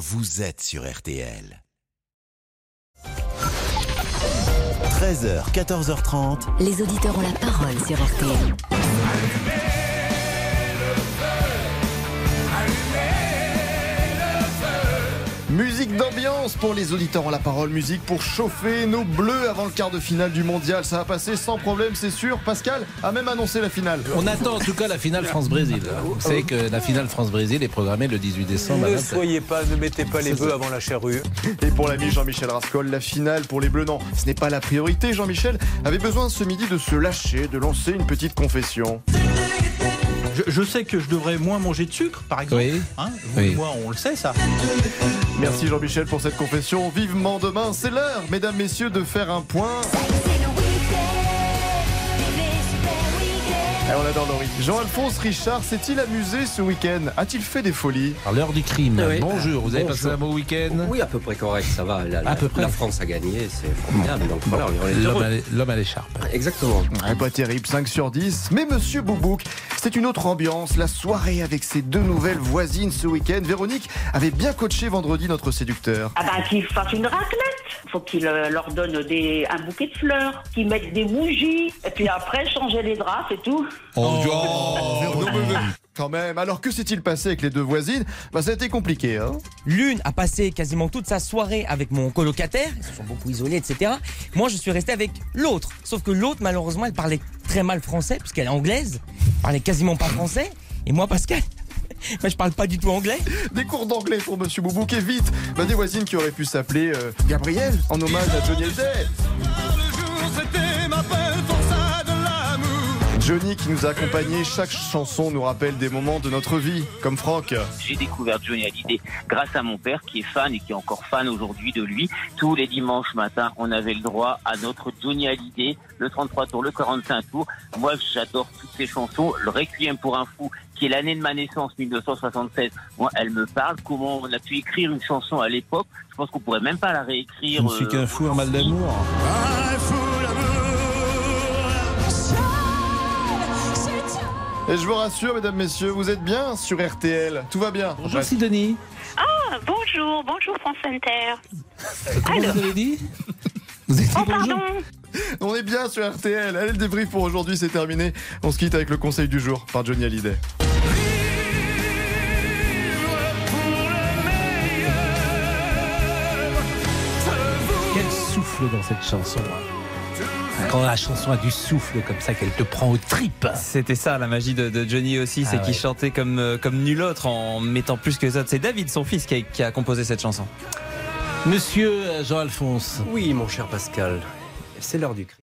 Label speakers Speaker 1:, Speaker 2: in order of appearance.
Speaker 1: vous êtes sur RTL. 13h, 14h30.
Speaker 2: Les auditeurs ont la parole sur RTL.
Speaker 3: Musique d'ambiance pour les auditeurs en la parole, musique pour chauffer nos bleus avant le quart de finale du mondial. Ça va passer sans problème, c'est sûr. Pascal a même annoncé la finale.
Speaker 4: On attend en tout cas la finale France-Brésil. Vous savez que la finale France-Brésil est programmée le 18 décembre.
Speaker 5: Ne soyez pas, ne mettez pas les bœufs avant la charrue.
Speaker 3: Et pour l'ami Jean-Michel Rascol, la finale pour les bleus, non, ce n'est pas la priorité. Jean-Michel avait besoin ce midi de se lâcher, de lancer une petite confession.
Speaker 6: Je, je sais que je devrais moins manger de sucre, par exemple.
Speaker 4: Oui.
Speaker 6: Hein, vous
Speaker 4: Oui.
Speaker 6: et moi, on le sait, ça.
Speaker 3: Merci Jean-Michel pour cette confession. Vivement demain, c'est l'heure, mesdames, messieurs, de faire un point. On adore Laurie. Jean-Alphonse Richard s'est-il amusé ce week-end? A-t-il fait des folies?
Speaker 4: À l'heure du crime.
Speaker 7: Oui.
Speaker 4: Bonjour, vous avez
Speaker 7: Bonjour.
Speaker 4: passé un beau week-end?
Speaker 7: Oui, à peu près correct, ça va. La, la-
Speaker 4: À peu près.
Speaker 7: la France a gagné, c'est formidable. Donc voilà,
Speaker 4: L'homme à l'écharpe.
Speaker 7: Exactement.
Speaker 3: Ouais, Pas terrible, 5 sur 10. Mais Monsieur Boubouk, c'était une autre ambiance. La soirée avec ses deux nouvelles voisines ce week-end. Véronique avait bien coaché vendredi notre séducteur.
Speaker 8: Ah ben qu'il fasse une raclette. Faut qu'il euh, leur donne des, un bouquet de fleurs, qu'ils mettent des bougies, et puis après changer les draps, c'est tout.
Speaker 3: Oh, non, mais- mais- Quand même. Alors que s'est-il passé avec les deux voisines? Bah ça a été compliqué, hein
Speaker 9: L'une a passé quasiment toute sa soirée avec mon colocataire, ils se sont beaucoup isolés, etc. Moi, je suis resté avec l'autre. Sauf que l'autre, malheureusement, elle parlait très mal français, puisqu'elle est anglaise, elle parlait quasiment pas français. Et moi, Pascal, bah, je parle pas du tout anglais.
Speaker 3: Des cours d'anglais pour Monsieur Boubouk et vite bah, Des voisines qui auraient pu s'appeler euh, Gabriel en hommage à Johnny Hallyday. Johnny qui nous a accompagnés, chaque chanson nous rappelle des moments de notre vie, comme Franck.
Speaker 10: J'ai découvert Johnny Hallyday grâce à mon père qui est fan et qui est encore fan aujourd'hui de lui. Tous les dimanches matins, on avait le droit à notre Johnny Hallyday, le 33 tours, le 45 tours. Moi, j'adore toutes ces chansons. Le Requiem pour un fou, qui est l'année de ma naissance, 1976. Moi, elle me parle. Comment on a pu écrire une chanson à l'époque? Je pense qu'on pourrait même pas la réécrire.
Speaker 4: Je ne suis
Speaker 10: euh,
Speaker 4: qu'un fou en mal d'amour.
Speaker 3: Et je vous rassure, mesdames, messieurs, vous êtes bien sur RTL. Tout va bien.
Speaker 4: Bonjour Sidonie.
Speaker 8: bonjour, bonjour France Inter.
Speaker 4: Comment vous avez dit Vous avez dit bonjour
Speaker 3: On est bien sur RTL. Allez, le débrief pour aujourd'hui, c'est terminé. On se quitte avec le conseil du jour par Johnny Hallyday.
Speaker 4: Quel souffle dans cette chanson. Quand la chanson a du souffle comme ça, qu'elle te prend aux tripes.
Speaker 11: C'était ça la magie de, de Johnny aussi, c'est
Speaker 4: Ah
Speaker 11: qu'il
Speaker 4: ouais.
Speaker 11: chantait comme, euh, comme nul autre en mettant plus que les autres. C'est David, son fils, qui a, qui a composé cette chanson.
Speaker 4: Monsieur Jean-Alphonse.
Speaker 7: Oui, mon cher Pascal, c'est l'heure du crime.